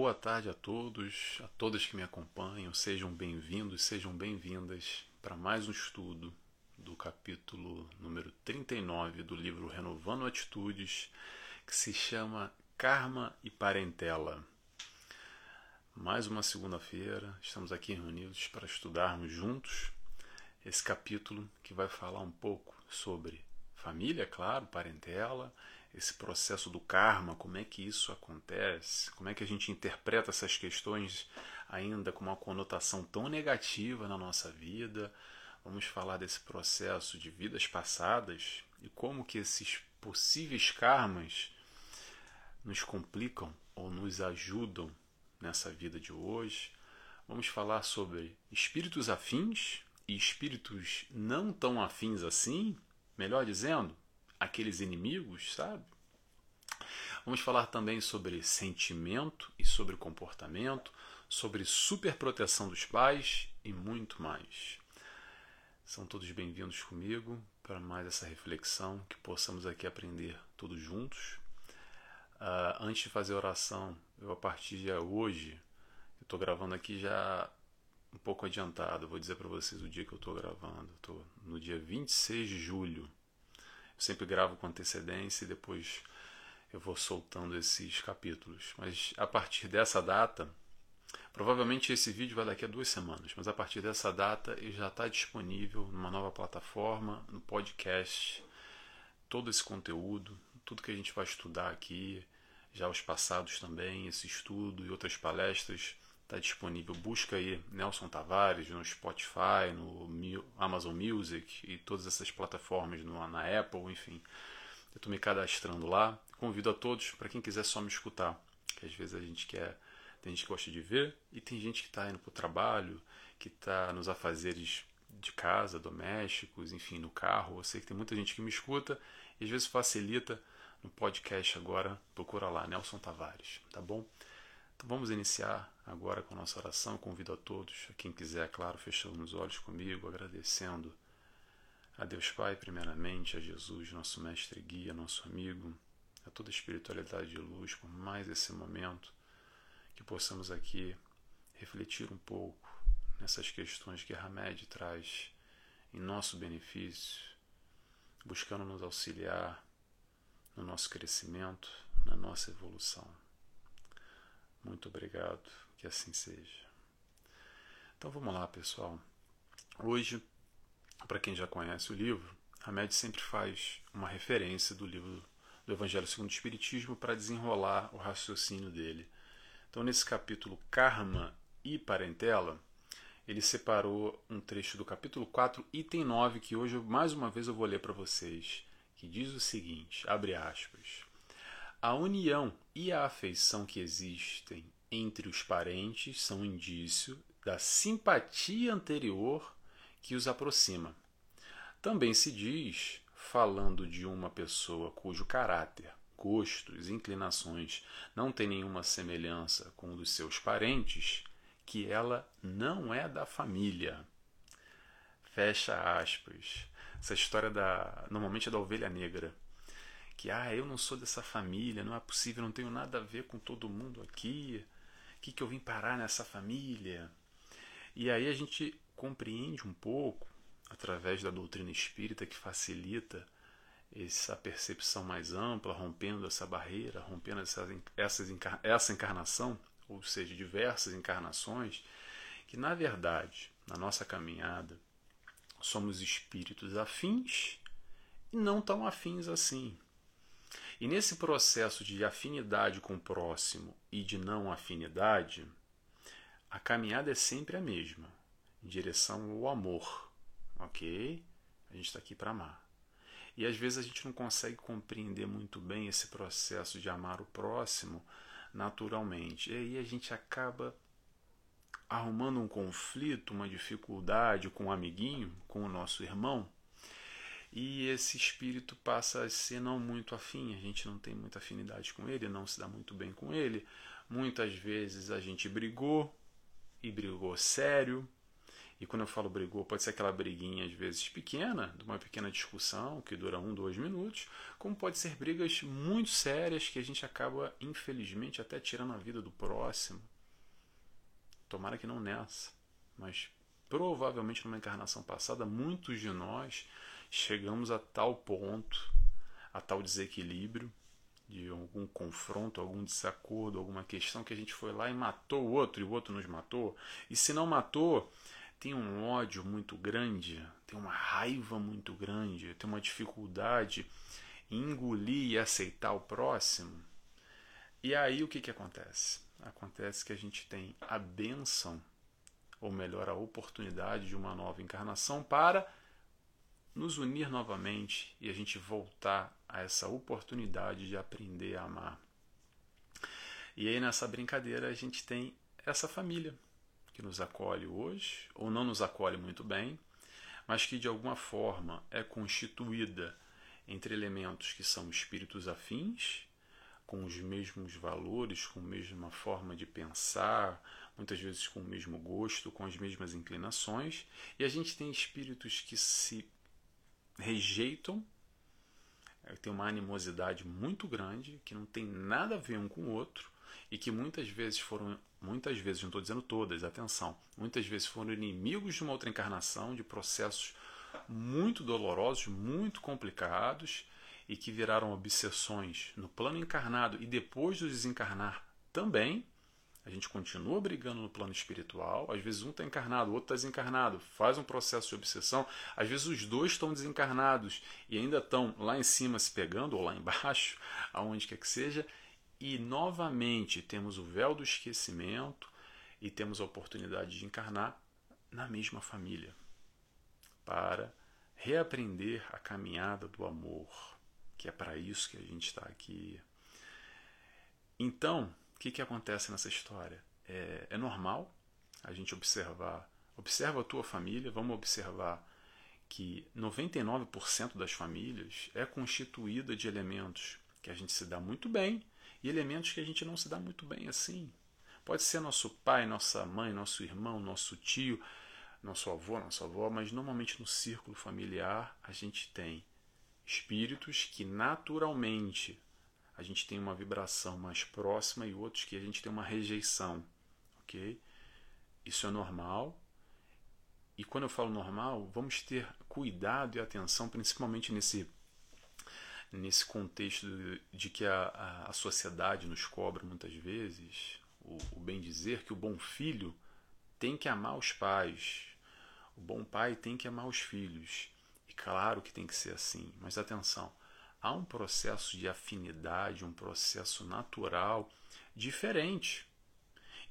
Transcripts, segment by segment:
Boa tarde a todos, a todas que me acompanham, sejam bem-vindos, sejam bem-vindas para mais um estudo do capítulo número 39 do livro Renovando Atitudes, que se chama Karma e Parentela. Mais uma segunda-feira, estamos aqui reunidos para estudarmos juntos esse capítulo que vai falar um pouco sobre família, claro, parentela, esse processo do karma, como é que isso acontece, como é que a gente interpreta essas questões ainda com uma conotação tão negativa na nossa vida. Vamos falar desse processo de vidas passadas e como que esses possíveis karmas nos complicam ou nos ajudam nessa vida de hoje. Vamos falar sobre espíritos afins e espíritos não tão afins assim, melhor dizendo, aqueles inimigos, sabe? Vamos falar também sobre sentimento e sobre comportamento, sobre superproteção dos pais e muito mais. São todos bem-vindos comigo para mais essa reflexão, que possamos aqui aprender todos juntos. Uh, antes de fazer a oração, eu a partir de hoje, eu estou gravando aqui já um pouco adiantado, vou dizer para vocês o dia que eu estou gravando. Estou no dia 26 de julho sempre gravo com antecedência e depois eu vou soltando esses capítulos. Mas a partir dessa data, provavelmente esse vídeo vai daqui a duas semanas, mas a partir dessa data ele já está disponível numa nova plataforma, no podcast, todo esse conteúdo, tudo que a gente vai estudar aqui, já os passados também, esse estudo e outras palestras Está disponível. Busca aí Nelson Tavares no Spotify, no Amazon Music e todas essas plataformas no, na Apple, enfim. Eu estou me cadastrando lá. Convido a todos, para quem quiser só me escutar, que às vezes a gente quer. Tem gente que gosta de ver e tem gente que está indo para o trabalho, que está nos afazeres de casa, domésticos, enfim, no carro. Eu sei que tem muita gente que me escuta e às vezes facilita no podcast agora. Procura lá, Nelson Tavares, tá bom? Então vamos iniciar agora com a nossa oração. Convido a todos, a quem quiser, claro, fechando os olhos comigo, agradecendo a Deus Pai, primeiramente, a Jesus, nosso mestre guia, nosso amigo, a toda a espiritualidade de luz, por mais esse momento, que possamos aqui refletir um pouco nessas questões que Hamed traz em nosso benefício, buscando nos auxiliar no nosso crescimento, na nossa evolução. Muito obrigado, que assim seja. Então vamos lá, pessoal. Hoje, para quem já conhece o livro, Hamed sempre faz uma referência do livro do Evangelho segundo o Espiritismo para desenrolar o raciocínio dele. Então, nesse capítulo Karma e Parentela, ele separou um trecho do capítulo 4, item 9, que hoje mais uma vez eu vou ler para vocês, que diz o seguinte, abre aspas: a união e a afeição que existem entre os parentes são indício da simpatia anterior que os aproxima. Também se diz, falando de uma pessoa cujo caráter, gostos, inclinações não têm nenhuma semelhança com o dos seus parentes, que ela não é da família. Fecha aspas. Essa história da normalmente é da ovelha negra que ah, eu não sou dessa família, não é possível, não tenho nada a ver com todo mundo aqui. Que, que eu vim parar nessa família? E aí a gente compreende um pouco, através da doutrina espírita, que facilita essa percepção mais ampla, rompendo essa barreira, rompendo essa, essas, essa encarnação, ou seja, diversas encarnações, que na verdade, na nossa caminhada, somos espíritos afins e não tão afins assim. E nesse processo de afinidade com o próximo e de não afinidade, a caminhada é sempre a mesma, em direção ao amor, ok? A gente está aqui para amar. E às vezes a gente não consegue compreender muito bem esse processo de amar o próximo naturalmente. E aí a gente acaba arrumando um conflito, uma dificuldade com o um amiguinho, com o nosso irmão, e esse espírito passa a ser não muito afim, a gente não tem muita afinidade com ele, não se dá muito bem com ele. Muitas vezes a gente brigou e brigou sério, E quando eu falo brigou, pode ser aquela briguinha às vezes pequena, de uma pequena discussão que dura um, dois minutos, como pode ser brigas muito sérias que a gente acaba, infelizmente, até tirando a vida do próximo. Tomara que não nessa, mas provavelmente numa encarnação passada, muitos de nós chegamos a tal ponto, a tal desequilíbrio, de algum confronto, algum desacordo, alguma questão que a gente foi lá e matou o outro e o outro nos matou. E se não matou, tem um ódio muito grande, tem uma raiva muito grande, tem uma dificuldade em engolir e aceitar o próximo. E aí o que, que acontece? Acontece que a gente tem a benção, ou melhor, a oportunidade de uma nova encarnação para nos unir novamente e a gente voltar a essa oportunidade de aprender a amar. E aí nessa brincadeira a gente tem essa família que nos acolhe hoje, ou não nos acolhe muito bem, mas que de alguma forma é constituída entre elementos que são espíritos afins, com os mesmos valores, com a mesma forma de pensar, muitas vezes com o mesmo gosto, com as mesmas inclinações, e a gente tem espíritos que se rejeitam, tem uma animosidade muito grande, que não tem nada a ver um com o outro, e que muitas vezes foram muitas vezes, não estou dizendo todas, atenção, muitas vezes foram inimigos de uma outra encarnação, de processos muito dolorosos, muito complicados e que viraram obsessões no plano encarnado e depois do desencarnar também. A gente continua brigando no plano espiritual. Às vezes um está encarnado, o outro está desencarnado, faz um processo de obsessão. Às vezes os dois estão desencarnados e ainda estão lá em cima se pegando, ou lá embaixo, aonde quer que seja, e novamente temos o véu do esquecimento e temos a oportunidade de encarnar na mesma família para reaprender a caminhada do amor, que é para isso que a gente está aqui. Então, que, que acontece nessa história? É, é normal a gente observar, observa a tua família, vamos observar que 99% das famílias é constituída de elementos que a gente se dá muito bem e elementos que a gente não se dá muito bem assim. Pode ser nosso pai, nossa mãe, nosso irmão, nosso tio, nosso avô, nossa avó, mas normalmente no círculo familiar a gente tem espíritos que naturalmente a gente tem uma vibração mais próxima e outros que a gente tem uma rejeição, ok? Isso é normal. E quando eu falo normal, vamos ter cuidado e atenção, principalmente nesse nesse contexto de que a, a, sociedade nos cobra muitas vezes, o, o bem dizer que o bom filho tem que amar os pais, o bom pai tem que amar os filhos. E claro que tem que ser assim, mas atenção, há um processo de afinidade, um processo natural diferente.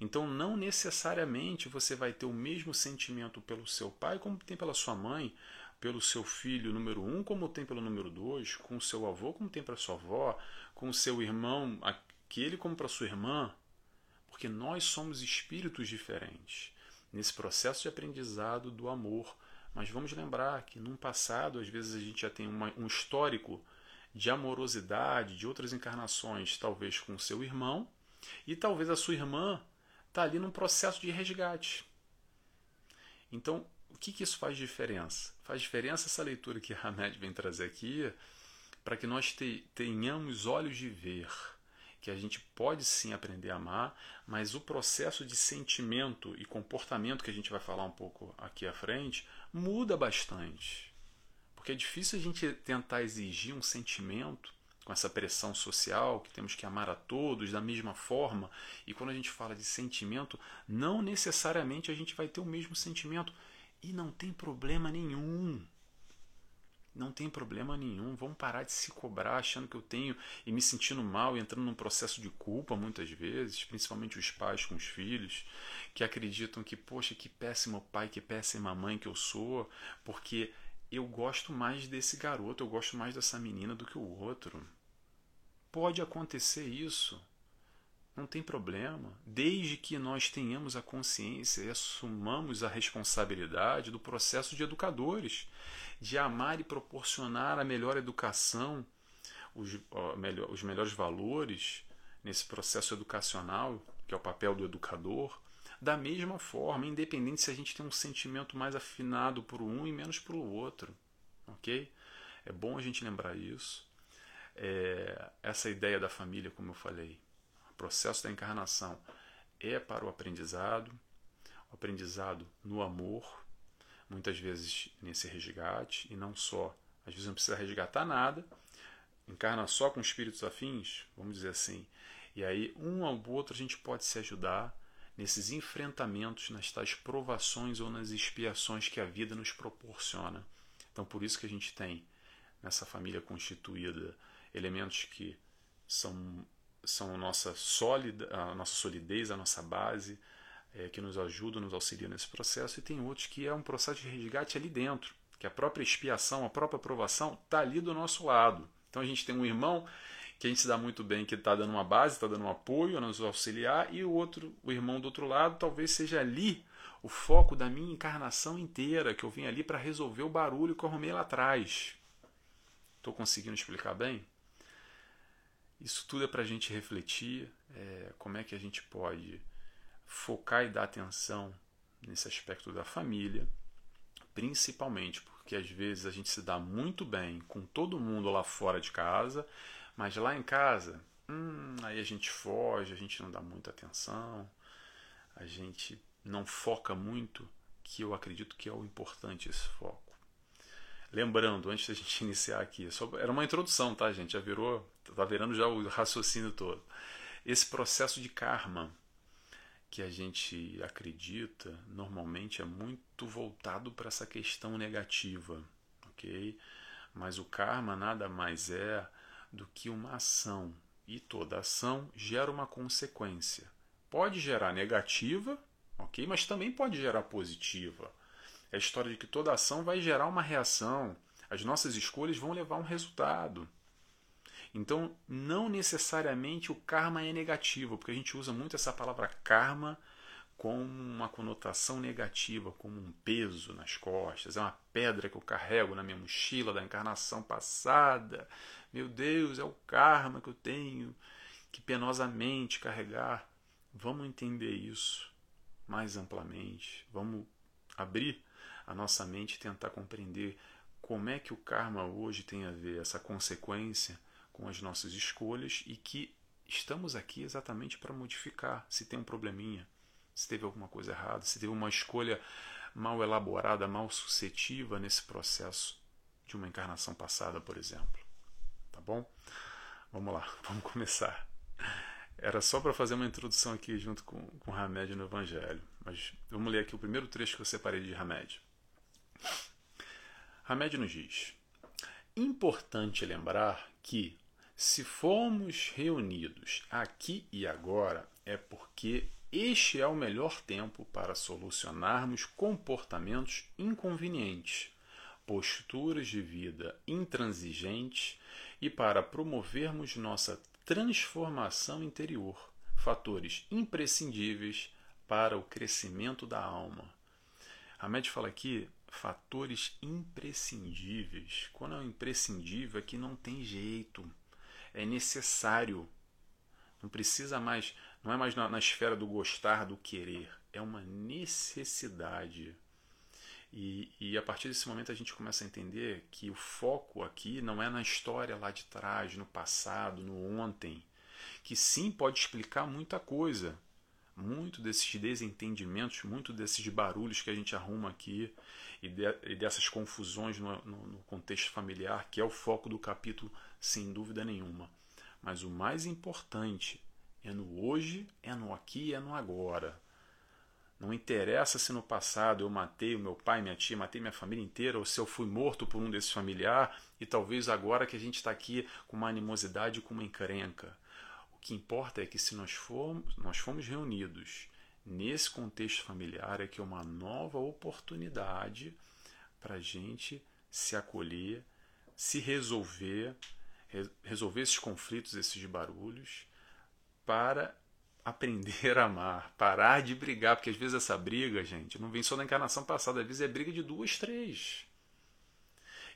Então, não necessariamente você vai ter o mesmo sentimento pelo seu pai como tem pela sua mãe, pelo seu filho número um, como tem pelo número dois, com o seu avô, como tem para sua avó, com o seu irmão, aquele como para sua irmã, porque nós somos espíritos diferentes nesse processo de aprendizado do amor. Mas vamos lembrar que num passado, às vezes a gente já tem uma, um histórico de amorosidade de outras encarnações, talvez com seu irmão, e talvez a sua irmã está ali num processo de resgate. Então, o que, que isso faz diferença? Faz diferença essa leitura que Hamed vem trazer aqui, para que nós te, tenhamos olhos de ver, que a gente pode sim aprender a amar, mas o processo de sentimento e comportamento que a gente vai falar um pouco aqui à frente muda bastante. Porque é difícil a gente tentar exigir um sentimento com essa pressão social que temos que amar a todos da mesma forma. E quando a gente fala de sentimento, não necessariamente a gente vai ter o mesmo sentimento. E não tem problema nenhum. Não tem problema nenhum. Vamos parar de se cobrar achando que eu tenho e me sentindo mal e entrando num processo de culpa muitas vezes, principalmente os pais com os filhos, que acreditam que, poxa, que péssimo pai, que péssima mãe que eu sou, porque eu gosto mais desse garoto, eu gosto mais dessa menina do que o outro. Pode acontecer isso. Não tem problema, desde que nós tenhamos a consciência e assumamos a responsabilidade do processo de educadores, de amar e proporcionar a melhor educação, os, melhor, os melhores valores nesse processo educacional, que é o papel do educador, da mesma forma, independente se a gente tem um sentimento mais afinado por um e menos pelo outro. Ok? É bom a gente lembrar isso. É, essa ideia da família, como eu falei, o processo da encarnação é para o aprendizado, o aprendizado no amor, muitas vezes nesse resgate, e não só, às vezes não precisa resgatar nada, encarna só com espíritos afins, vamos dizer assim, e aí um ao outro a gente pode se ajudar nesses enfrentamentos, nas tais provações ou nas expiações que a vida nos proporciona. Então por isso que a gente tem nessa família constituída elementos que são são a nossa sólida, a nossa solidez, a nossa base, é, que nos ajudam, nos auxiliam nesse processo, e tem outros que é um processo de resgate ali dentro, que a própria expiação, a própria provação está ali do nosso lado. Então a gente tem um irmão que a gente se dá muito bem, que está dando uma base, está dando um apoio, nos auxiliar, e o outro, o irmão do outro lado, talvez seja ali o foco da minha encarnação inteira, que eu vim ali para resolver o barulho que eu arrumei lá atrás. Estou conseguindo explicar bem? Isso tudo é para a gente refletir é, como é que a gente pode focar e dar atenção nesse aspecto da família, principalmente porque às vezes a gente se dá muito bem com todo mundo lá fora de casa, mas lá em casa, hum, aí a gente foge, a gente não dá muita atenção, a gente não foca muito, que eu acredito que é o importante esse foco. Lembrando, antes da gente iniciar aqui, só, era uma introdução, tá, gente? Já virou, tá virando já o raciocínio todo. Esse processo de karma que a gente acredita normalmente é muito voltado para essa questão negativa, ok? Mas o karma nada mais é do que uma ação e toda ação gera uma consequência. Pode gerar negativa, ok? Mas também pode gerar positiva. É a história de que toda ação vai gerar uma reação. As nossas escolhas vão levar a um resultado. Então, não necessariamente o karma é negativo, porque a gente usa muito essa palavra karma com uma conotação negativa, como um peso nas costas, é uma pedra que eu carrego na minha mochila da encarnação passada. Meu Deus, é o karma que eu tenho que penosamente carregar. Vamos entender isso mais amplamente. Vamos abrir a nossa mente e tentar compreender como é que o karma hoje tem a ver essa consequência com as nossas escolhas e que estamos aqui exatamente para modificar se tem um probleminha, se teve alguma coisa errada, se teve uma escolha mal elaborada, mal suscetiva nesse processo de uma encarnação passada, por exemplo. Tá bom? Vamos lá, vamos começar. Era só para fazer uma introdução aqui junto com, com Hamed no Evangelho. Mas vamos ler aqui o primeiro trecho que eu separei de Hamed. Hamed nos diz: Importante lembrar que se formos reunidos aqui e agora, é porque este é o melhor tempo para solucionarmos comportamentos inconvenientes, posturas de vida intransigentes e para promovermos nossa transformação interior, fatores imprescindíveis para o crescimento da alma. Hamed fala aqui fatores imprescindíveis. Quando é imprescindível é que não tem jeito é necessário. Não precisa mais, não é mais na, na esfera do gostar, do querer, é uma necessidade. E, e, a partir desse momento a gente começa a entender que o foco aqui não é na história lá de trás, no passado, no ontem, que sim pode explicar muita coisa, muito desses desentendimentos, muito desses barulhos que a gente arruma aqui e, de, e dessas confusões no, no, no contexto familiar, que é o foco do capítulo sem dúvida nenhuma. Mas o mais importante é no hoje, é no aqui, é no agora. Não interessa se no passado eu matei o meu pai, minha tia, matei minha família inteira, ou se eu fui morto por um desses familiares, e talvez agora que a gente está aqui com uma animosidade, com uma encrenca. O que importa é que se nós formos, nós fomos reunidos nesse contexto familiar, é que é uma nova oportunidade para a gente se acolher, se resolver, resolver esses conflitos, esses barulhos, para aprender a amar, parar de brigar, porque às vezes essa briga, gente, não vem só da encarnação passada, às vezes é briga de duas, três.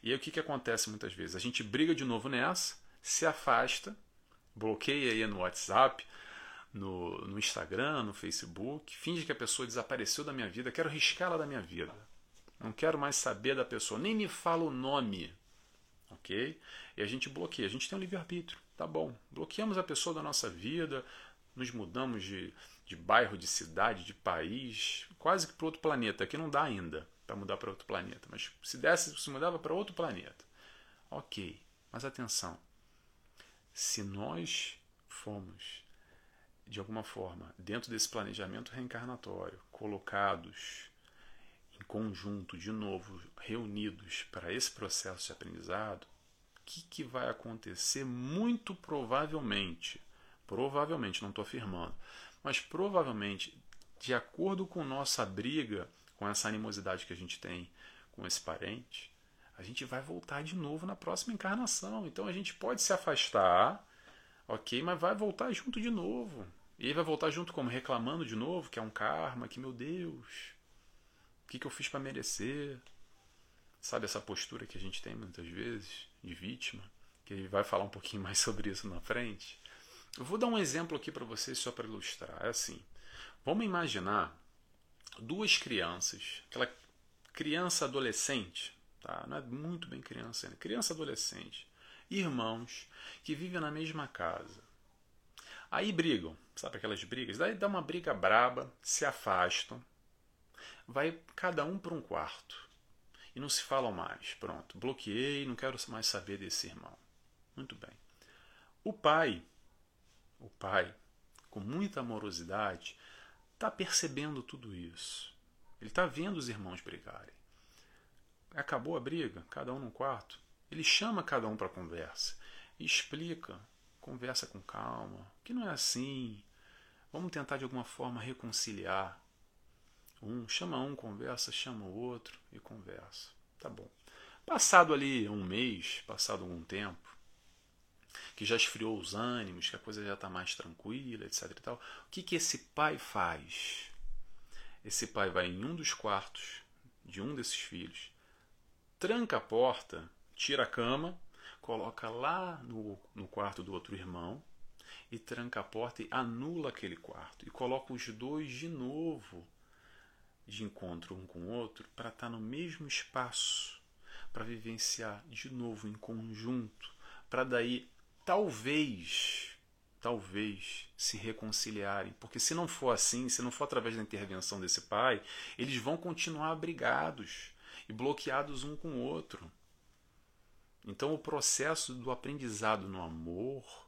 E aí o que, que acontece muitas vezes? A gente briga de novo nessa, se afasta, bloqueia aí no WhatsApp, no, no Instagram, no Facebook, finge que a pessoa desapareceu da minha vida, quero riscá-la da minha vida. Não quero mais saber da pessoa, nem me fala o nome. Ok? E a gente bloqueia, a gente tem um livre-arbítrio. Tá bom, bloqueamos a pessoa da nossa vida, nos mudamos de, de bairro, de cidade, de país, quase que para outro planeta, que não dá ainda para mudar para outro planeta, mas se desse, se mudava para outro planeta. Ok, mas atenção, se nós fomos de alguma forma, dentro desse planejamento reencarnatório, colocados em conjunto, de novo, reunidos para esse processo de aprendizado, que, que vai acontecer? Muito provavelmente, provavelmente, não estou afirmando, mas provavelmente, de acordo com nossa briga, com essa animosidade que a gente tem com esse parente, a gente vai voltar de novo na próxima encarnação. Então a gente pode se afastar, ok, mas vai voltar junto de novo. E ele vai voltar junto como? Reclamando de novo, que é um karma, que meu Deus, o que, que eu fiz para merecer? Sabe essa postura que a gente tem muitas vezes, de vítima? Que ele vai falar um pouquinho mais sobre isso na frente. Eu vou dar um exemplo aqui para vocês só para ilustrar. É assim: vamos imaginar duas crianças, aquela criança adolescente, tá? não é muito bem criança ainda, criança adolescente, irmãos que vivem na mesma casa. Aí brigam, sabe aquelas brigas? Daí dá uma briga braba, se afastam, vai cada um para um quarto e não se falam mais. Pronto, bloqueei, não quero mais saber desse irmão. Muito bem. O pai, o pai, com muita amorosidade, está percebendo tudo isso. Ele está vendo os irmãos brigarem. Acabou a briga, cada um num quarto. Ele chama cada um para conversa e explica conversa com calma, que não é assim. Vamos tentar de alguma forma reconciliar. Um chama um, conversa, chama o outro e conversa. Tá bom. Passado ali um mês, passado algum tempo, que já esfriou os ânimos, que a coisa já está mais tranquila, etc. E tal, o que, que esse pai faz? Esse pai vai em um dos quartos de um desses filhos, tranca a porta, tira a cama coloca lá no, no quarto do outro irmão e tranca a porta e anula aquele quarto e coloca os dois de novo de encontro um com o outro para estar no mesmo espaço, para vivenciar de novo em conjunto, para daí talvez, talvez se reconciliarem, porque se não for assim, se não for através da intervenção desse pai, eles vão continuar brigados e bloqueados um com o outro. Então, o processo do aprendizado no amor,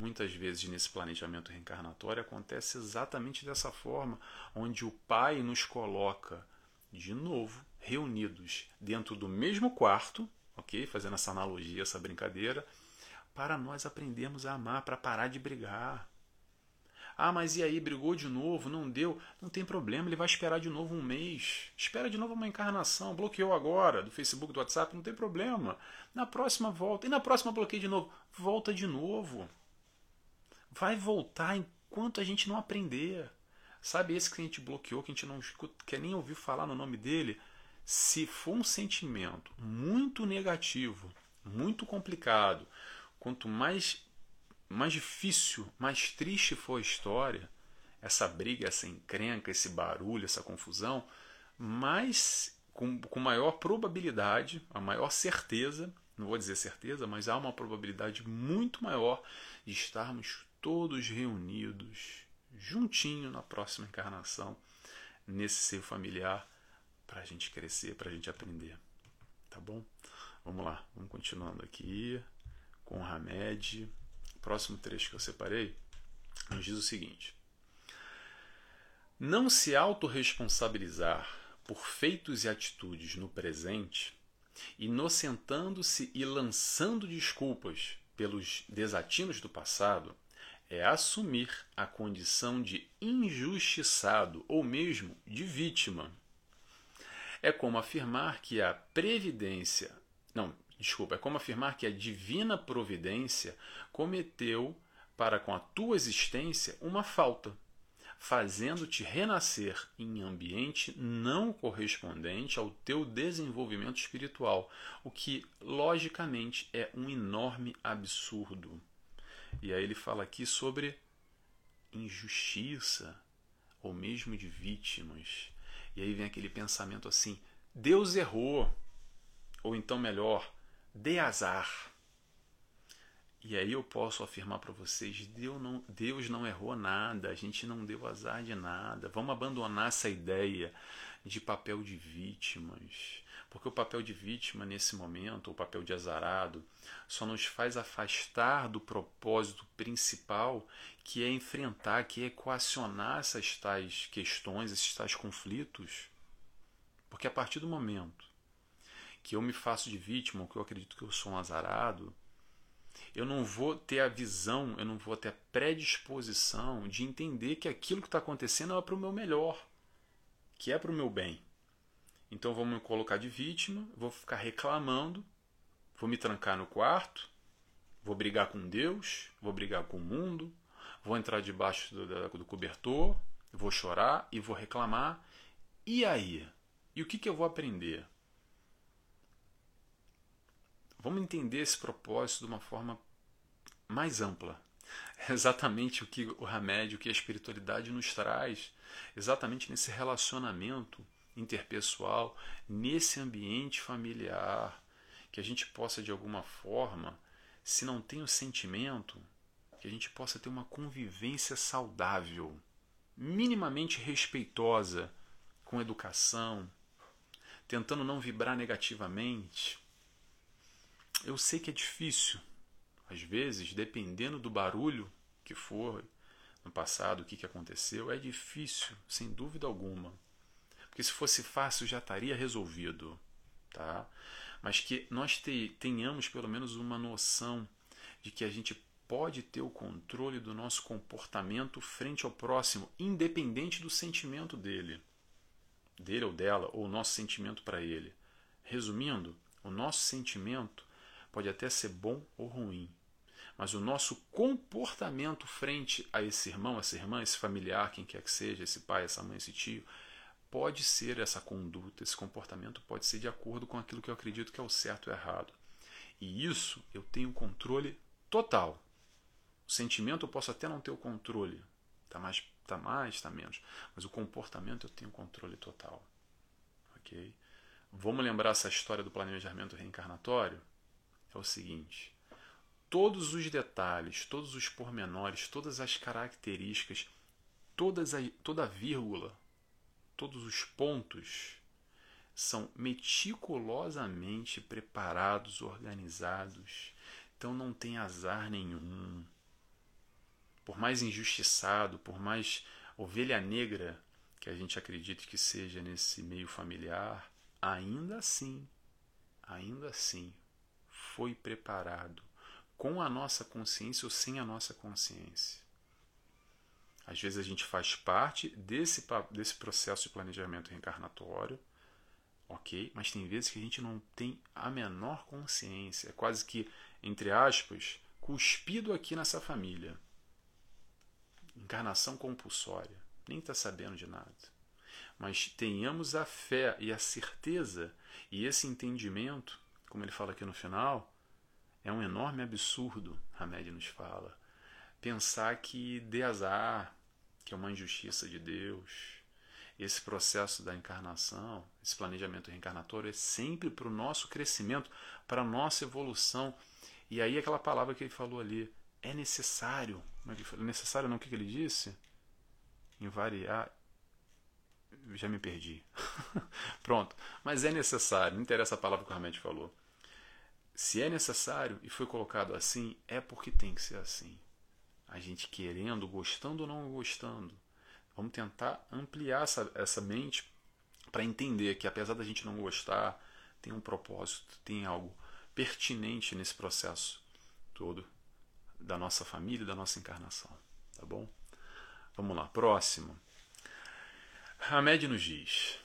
muitas vezes nesse planejamento reencarnatório, acontece exatamente dessa forma, onde o Pai nos coloca de novo reunidos dentro do mesmo quarto, ok? Fazendo essa analogia, essa brincadeira, para nós aprendermos a amar, para parar de brigar. Ah, mas e aí, brigou de novo, não deu? Não tem problema, ele vai esperar de novo um mês. Espera de novo uma encarnação. Bloqueou agora do Facebook, do WhatsApp, não tem problema. Na próxima volta. E na próxima bloqueia de novo. Volta de novo. Vai voltar enquanto a gente não aprender. Sabe esse que a gente bloqueou, que a gente não quer nem ouvir falar no nome dele? Se for um sentimento muito negativo, muito complicado, quanto mais mais difícil, mais triste for a história, essa briga, essa encrenca, esse barulho, essa confusão, mais com, com maior probabilidade, a maior certeza, não vou dizer certeza, mas há uma probabilidade muito maior de estarmos todos reunidos, juntinho na próxima encarnação, nesse ser familiar, para a gente crescer, para a gente aprender. Tá bom? Vamos lá, vamos continuando aqui com o Hamed próximo trecho que eu separei, nos diz o seguinte: Não se autorresponsabilizar por feitos e atitudes no presente, inocentando-se e lançando desculpas pelos desatinos do passado, é assumir a condição de injustiçado ou mesmo de vítima. É como afirmar que a previdência, não, desculpa, é como afirmar que a divina providência cometeu para com a tua existência uma falta, fazendo-te renascer em ambiente não correspondente ao teu desenvolvimento espiritual, o que logicamente é um enorme absurdo. E aí ele fala aqui sobre injustiça ou mesmo de vítimas. E aí vem aquele pensamento assim: Deus errou. Ou então, melhor, dê azar. E aí eu posso afirmar para vocês: Deus não, Deus não errou nada, a gente não deu azar de nada. Vamos abandonar essa ideia de papel de vítimas. Porque o papel de vítima nesse momento, o papel de azarado, só nos faz afastar do propósito principal, que é enfrentar, que é equacionar essas tais questões, esses tais conflitos. Porque a partir do momento que eu me faço de vítima, ou que eu acredito que eu sou um azarado, eu não vou ter a visão, eu não vou ter a predisposição de entender que aquilo que está acontecendo é para o meu melhor, que é para o meu bem. Então vou me colocar de vítima, vou ficar reclamando, vou me trancar no quarto, vou brigar com Deus, vou brigar com o mundo, vou entrar debaixo do, do cobertor, vou chorar e vou reclamar. E aí? E o que, que eu vou aprender? Vamos entender esse propósito de uma forma mais ampla. É exatamente o que o remédio, o que a espiritualidade nos traz, exatamente nesse relacionamento interpessoal, nesse ambiente familiar, que a gente possa de alguma forma, se não tem o sentimento, que a gente possa ter uma convivência saudável, minimamente respeitosa, com educação, tentando não vibrar negativamente. Eu sei que é difícil, às vezes, dependendo do barulho que for no passado, o que, aconteceu, é difícil, sem dúvida alguma. Porque se fosse fácil já estaria resolvido, tá? Mas que nós te, tenhamos pelo menos uma noção de que a gente pode ter o controle do nosso comportamento frente ao próximo, independente do sentimento dele, dele ou dela, ou o nosso sentimento para ele. Resumindo, o nosso sentimento pode até ser bom ou ruim, mas o nosso comportamento frente a esse irmão, essa irmã, esse familiar, quem quer que seja, esse pai, essa mãe, esse tio, pode ser essa conduta, esse comportamento pode ser de acordo com aquilo que eu acredito que é o certo e o errado. E isso eu tenho controle total. O sentimento eu posso até não ter o controle, tá mais, tá mais, tá menos, mas o comportamento eu tenho controle total. OK? Vamos lembrar essa história do planejamento reencarnatório? É o seguinte: todos os detalhes, todos os pormenores, todas as características, todas a, toda a vírgula todos os pontos são meticulosamente preparados, organizados. Então não tem azar nenhum. Por mais injustiçado, por mais ovelha negra que a gente acredite que seja nesse meio familiar, ainda assim, ainda assim, foi preparado com a nossa consciência ou sem a nossa consciência. Às vezes a gente faz parte desse, desse processo de planejamento reencarnatório, ok? Mas tem vezes que a gente não tem a menor consciência, é quase que, entre aspas, cuspido aqui nessa família. Encarnação compulsória, nem está sabendo de nada. Mas tenhamos a fé e a certeza e esse entendimento, como ele fala aqui no final, é um enorme absurdo, Hamed nos fala. Pensar que dê azar, que é uma injustiça de Deus. Esse processo da encarnação, esse planejamento reencarnatório é sempre para o nosso crescimento, para a nossa evolução. E aí aquela palavra que ele falou ali, é necessário. Como é que ele Necessário não, o que ele disse? Invariar. Já me perdi. Pronto. Mas é necessário, não interessa a palavra que o Hamed falou. Se é necessário e foi colocado assim, é porque tem que ser assim a gente querendo, gostando ou não gostando. Vamos tentar ampliar essa, essa mente para entender que, apesar da gente não gostar, tem um propósito, tem algo pertinente nesse processo todo da nossa família, da nossa encarnação. Tá bom? Vamos lá, próximo. Hamed nos diz: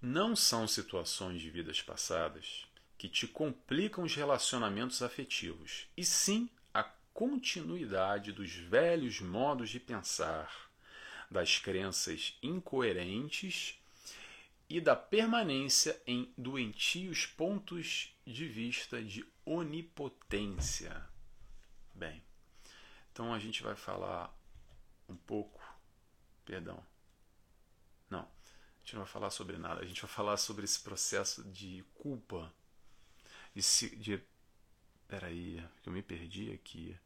Não são situações de vidas passadas que te complicam os relacionamentos afetivos, e sim continuidade dos velhos modos de pensar, das crenças incoerentes e da permanência em doentios pontos de vista de onipotência. Bem, então a gente vai falar um pouco. Perdão. Não, a gente não vai falar sobre nada. A gente vai falar sobre esse processo de culpa. De, de peraí, que eu me perdi aqui.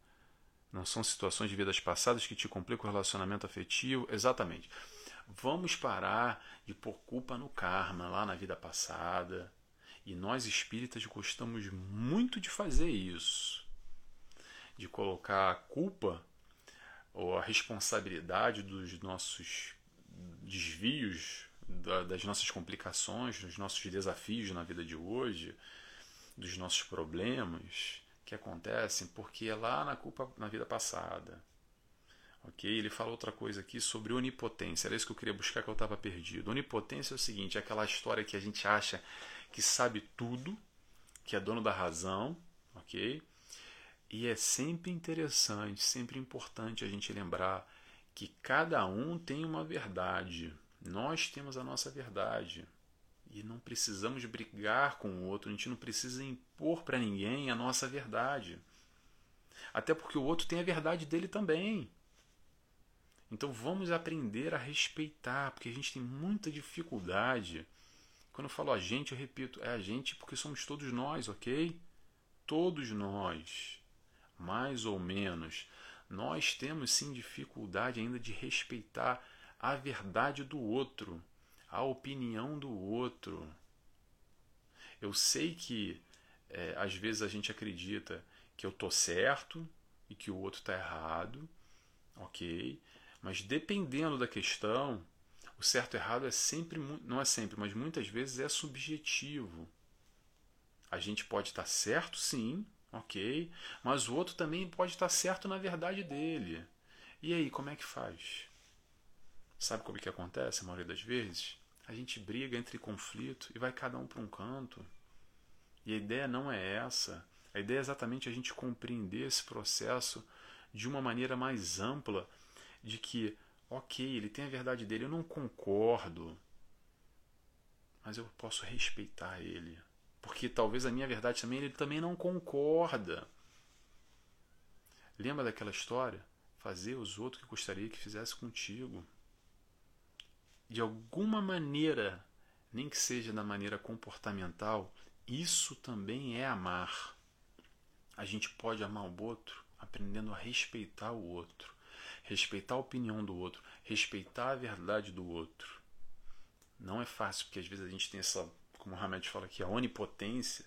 Não são situações de vidas passadas que te complicam o relacionamento afetivo? Exatamente. Vamos parar de pôr culpa no karma lá na vida passada. E nós espíritas gostamos muito de fazer isso. De colocar a culpa ou a responsabilidade dos nossos desvios, das nossas complicações, dos nossos desafios na vida de hoje, dos nossos problemas que acontecem porque é lá na culpa na vida passada. Ok? Ele fala outra coisa aqui sobre onipotência. Era isso que eu queria buscar que eu estava perdido. Onipotência é o seguinte: é aquela história que a gente acha que sabe tudo, que é dono da razão, ok? E é sempre interessante, sempre importante a gente lembrar que cada um tem uma verdade. Nós temos a nossa verdade. E não precisamos brigar com o outro, a gente não precisa impor para ninguém a nossa verdade. Até porque o outro tem a verdade dele também. Então vamos aprender a respeitar, porque a gente tem muita dificuldade. Quando eu falo a gente, eu repito, é a gente porque somos todos nós, ok? Todos nós, mais ou menos, nós temos sim dificuldade ainda de respeitar a verdade do outro a opinião do outro. Eu sei que é, às vezes a gente acredita que eu tô certo e que o outro está errado, ok? Mas dependendo da questão, o certo e errado é sempre, não é sempre, mas muitas vezes é subjetivo. A gente pode estar tá certo, sim, ok? Mas o outro também pode estar tá certo na verdade dele. E aí, como é que faz? Sabe como é que acontece a maioria das vezes? A gente briga entre conflito e vai cada um para um canto. E a ideia não é essa. A ideia é exatamente a gente compreender esse processo de uma maneira mais ampla, de que, ok, ele tem a verdade dele, eu não concordo, mas eu posso respeitar ele. Porque talvez a minha verdade também ele também não concorda. Lembra daquela história? Fazer os outros que gostaria que fizesse contigo de alguma maneira, nem que seja da maneira comportamental, isso também é amar. A gente pode amar o outro aprendendo a respeitar o outro, respeitar a opinião do outro, respeitar a verdade do outro. Não é fácil, porque às vezes a gente tem essa, como o Hamed fala aqui, a onipotência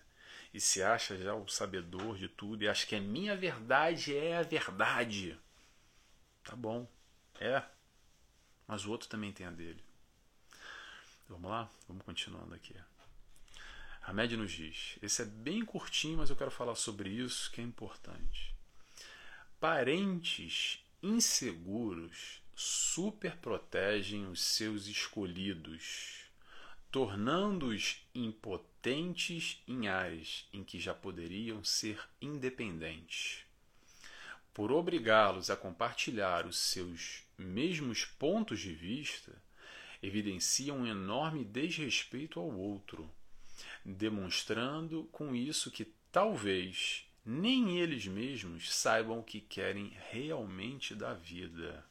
e se acha já o sabedor de tudo e acha que a minha verdade é a verdade. Tá bom, é, mas o outro também tem a dele. Vamos lá? Vamos continuando aqui. Hamed nos diz: esse é bem curtinho, mas eu quero falar sobre isso que é importante. Parentes inseguros superprotegem os seus escolhidos, tornando-os impotentes em áreas em que já poderiam ser independentes. Por obrigá-los a compartilhar os seus mesmos pontos de vista, evidenciam um enorme desrespeito ao outro, demonstrando com isso que talvez nem eles mesmos saibam o que querem realmente da vida.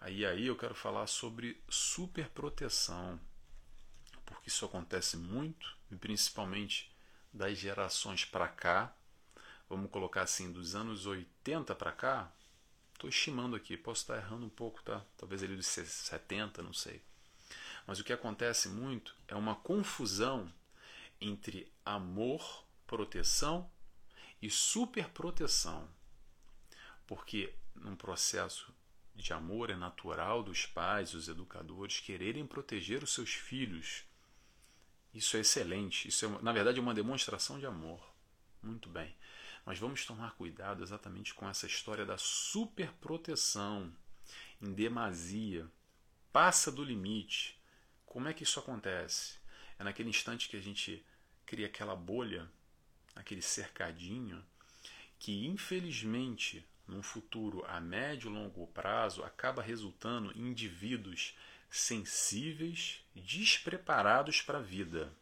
Aí aí eu quero falar sobre superproteção, porque isso acontece muito, e principalmente das gerações para cá, vamos colocar assim, dos anos 80 para cá, Estou estimando aqui, posso estar errando um pouco, tá? Talvez ele dos 70, não sei. Mas o que acontece muito é uma confusão entre amor, proteção e superproteção. Porque num processo de amor é natural dos pais, dos educadores quererem proteger os seus filhos. Isso é excelente, isso é, na verdade é uma demonstração de amor. Muito bem. Mas vamos tomar cuidado exatamente com essa história da superproteção em demasia. Passa do limite. Como é que isso acontece? É naquele instante que a gente cria aquela bolha, aquele cercadinho, que infelizmente, num futuro a médio e longo prazo, acaba resultando em indivíduos sensíveis, despreparados para a vida.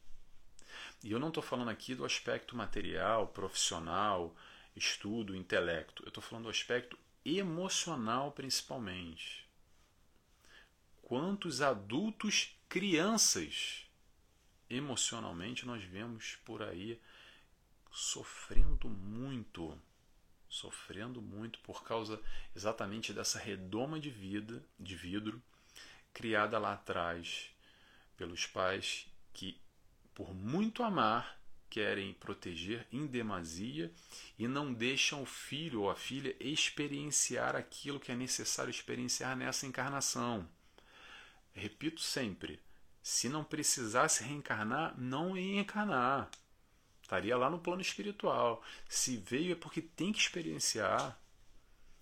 E eu não estou falando aqui do aspecto material, profissional, estudo, intelecto. Eu estou falando do aspecto emocional principalmente. Quantos adultos, crianças, emocionalmente nós vemos por aí sofrendo muito, sofrendo muito por causa exatamente dessa redoma de vida, de vidro, criada lá atrás pelos pais que, por muito amar, querem proteger em demasia e não deixam o filho ou a filha experienciar aquilo que é necessário experienciar nessa encarnação. Repito sempre: se não precisasse reencarnar, não ia encarnar. Estaria lá no plano espiritual. Se veio é porque tem que experienciar.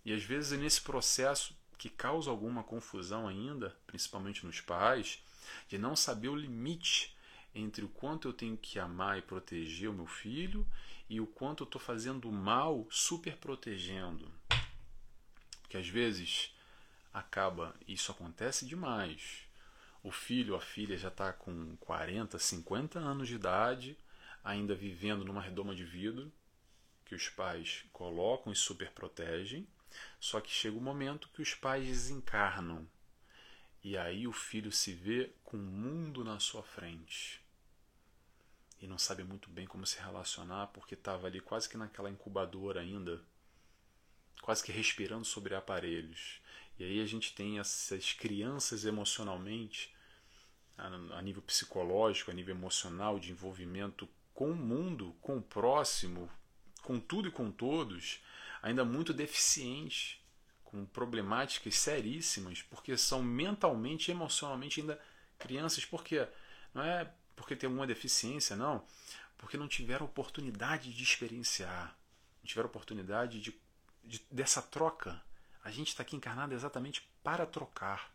E às vezes nesse processo que causa alguma confusão ainda, principalmente nos pais, de não saber o limite entre o quanto eu tenho que amar e proteger o meu filho e o quanto eu estou fazendo mal super protegendo. Porque às vezes acaba, isso acontece demais. O filho ou a filha já está com 40, 50 anos de idade, ainda vivendo numa redoma de vidro que os pais colocam e super protegem, só que chega o um momento que os pais desencarnam. E aí o filho se vê com o mundo na sua frente. E não sabe muito bem como se relacionar, porque estava ali quase que naquela incubadora ainda, quase que respirando sobre aparelhos. E aí a gente tem essas crianças emocionalmente, a nível psicológico, a nível emocional, de envolvimento com o mundo, com o próximo, com tudo e com todos, ainda muito deficiente, com problemáticas seríssimas, porque são mentalmente e emocionalmente ainda crianças, porque não é porque tem alguma deficiência, não, porque não tiveram oportunidade de experienciar, não tiveram oportunidade de, de dessa troca. A gente está aqui encarnado exatamente para trocar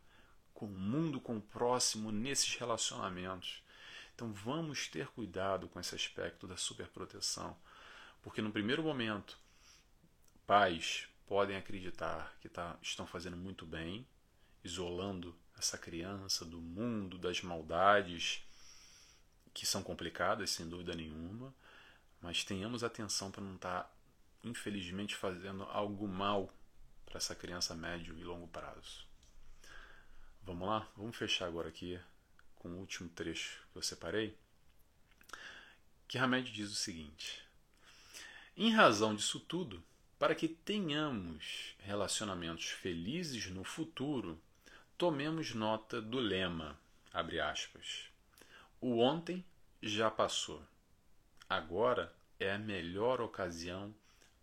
com o mundo, com o próximo, nesses relacionamentos. Então vamos ter cuidado com esse aspecto da superproteção, porque no primeiro momento, pais podem acreditar que tá, estão fazendo muito bem, isolando essa criança do mundo, das maldades, que são complicadas, sem dúvida nenhuma, mas tenhamos atenção para não estar, tá, infelizmente, fazendo algo mal para essa criança médio e longo prazo. Vamos lá? Vamos fechar agora aqui com o último trecho que eu separei, que Hamed diz o seguinte: Em razão disso tudo, para que tenhamos relacionamentos felizes no futuro, tomemos nota do lema, abre aspas. O ontem já passou. Agora é a melhor ocasião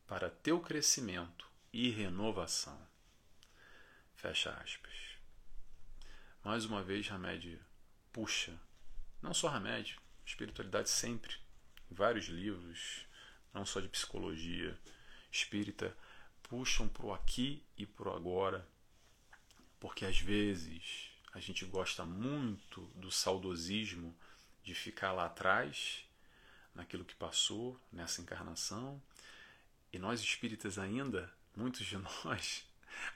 para teu crescimento e renovação. Fecha aspas. Mais uma vez, Hamed puxa, não só remédio, espiritualidade sempre, vários livros, não só de psicologia espírita, puxam para o aqui e para o agora, porque às vezes a gente gosta muito do saudosismo de ficar lá atrás, naquilo que passou, nessa encarnação, e nós espíritas ainda, muitos de nós,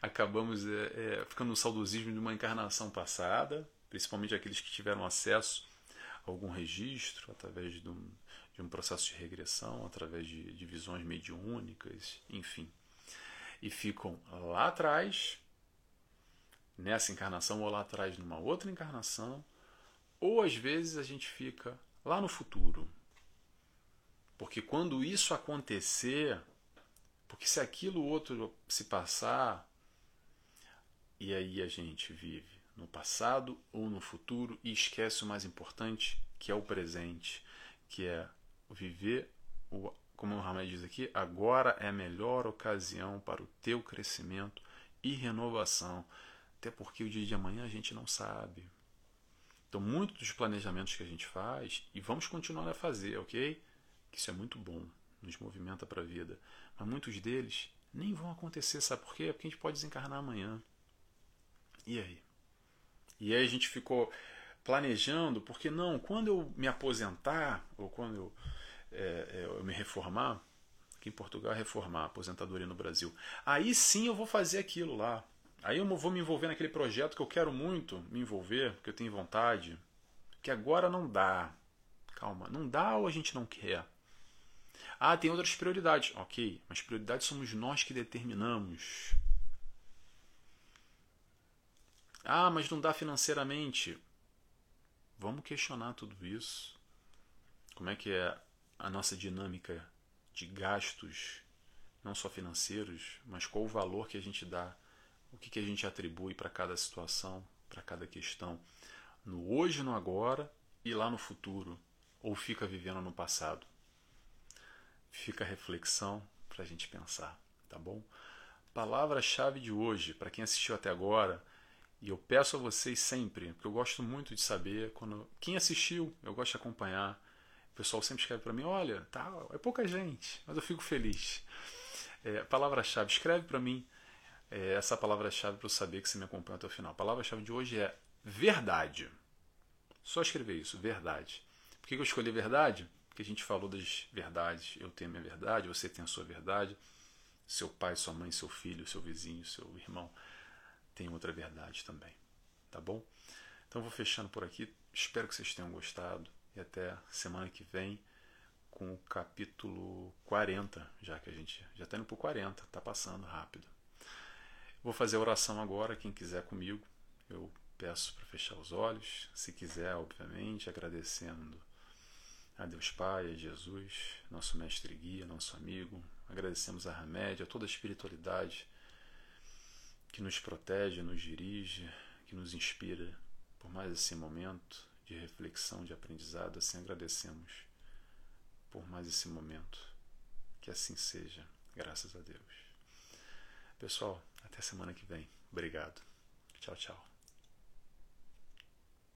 acabamos é, é, ficando no saudosismo de uma encarnação passada, principalmente aqueles que tiveram acesso a algum registro através de um, de um processo de regressão, através de, de visões mediúnicas, enfim. E ficam lá atrás, nessa encarnação, ou lá atrás numa outra encarnação, ou às vezes a gente fica lá no futuro. Porque quando isso acontecer, porque se aquilo outro se passar, e aí a gente vive no passado ou no futuro e esquece o mais importante, que é o presente, que é viver o como o Hamed diz aqui, agora é a melhor ocasião para o teu crescimento e renovação. Até porque o dia de amanhã a gente não sabe. Então, muitos dos planejamentos que a gente faz, e vamos continuar a fazer, ok? Que isso é muito bom, nos movimenta para a vida. Mas muitos deles nem vão acontecer, sabe por quê? Porque a gente pode desencarnar amanhã. E aí? E aí a gente ficou planejando, porque não, quando eu me aposentar, ou quando eu, é, é, eu me reformar, aqui em Portugal é reformar, aposentadoria no Brasil, aí sim eu vou fazer aquilo lá. Aí eu vou me envolver naquele projeto que eu quero muito me envolver, que eu tenho vontade, que agora não dá. Calma, não dá ou a gente não quer? Ah, tem outras prioridades. Ok, mas prioridades somos nós que determinamos. Ah, mas não dá financeiramente. Vamos questionar tudo isso. Como é que é a nossa dinâmica de gastos, não só financeiros, mas qual o valor que a gente dá, o que, que a gente atribui para cada situação, para cada questão, no hoje, no agora e lá no futuro, ou fica vivendo no passado. Fica a reflexão para a gente pensar, tá bom? Palavra-chave de hoje, para quem assistiu até agora, e eu peço a vocês sempre, porque eu gosto muito de saber quando quem assistiu, eu gosto de acompanhar. O pessoal sempre escreve para mim, olha, tá, é pouca gente, mas eu fico feliz. É, palavra-chave, escreve para mim é, essa palavra-chave para eu saber que você me acompanha até o final. A palavra-chave de hoje é verdade. Só escrever isso, verdade. Por que eu escolhi verdade? Porque a gente falou das verdades. Eu tenho a minha verdade, você tem a sua verdade. Seu pai, sua mãe, seu filho, seu vizinho, seu irmão tem outra verdade também. Tá bom? Então vou fechando por aqui. Espero que vocês tenham gostado. E até semana que vem com o capítulo 40, já que a gente já está indo para o 40, está passando rápido. Vou fazer a oração agora, quem quiser comigo, eu peço para fechar os olhos, se quiser, obviamente, agradecendo a Deus Pai, a Jesus, nosso mestre guia, nosso amigo, agradecemos a Remédio, a toda a espiritualidade que nos protege, nos dirige, que nos inspira por mais esse momento de reflexão, de aprendizado. Assim agradecemos por mais esse momento. Que assim seja, graças a Deus. Pessoal, até semana que vem. Obrigado. Tchau, tchau.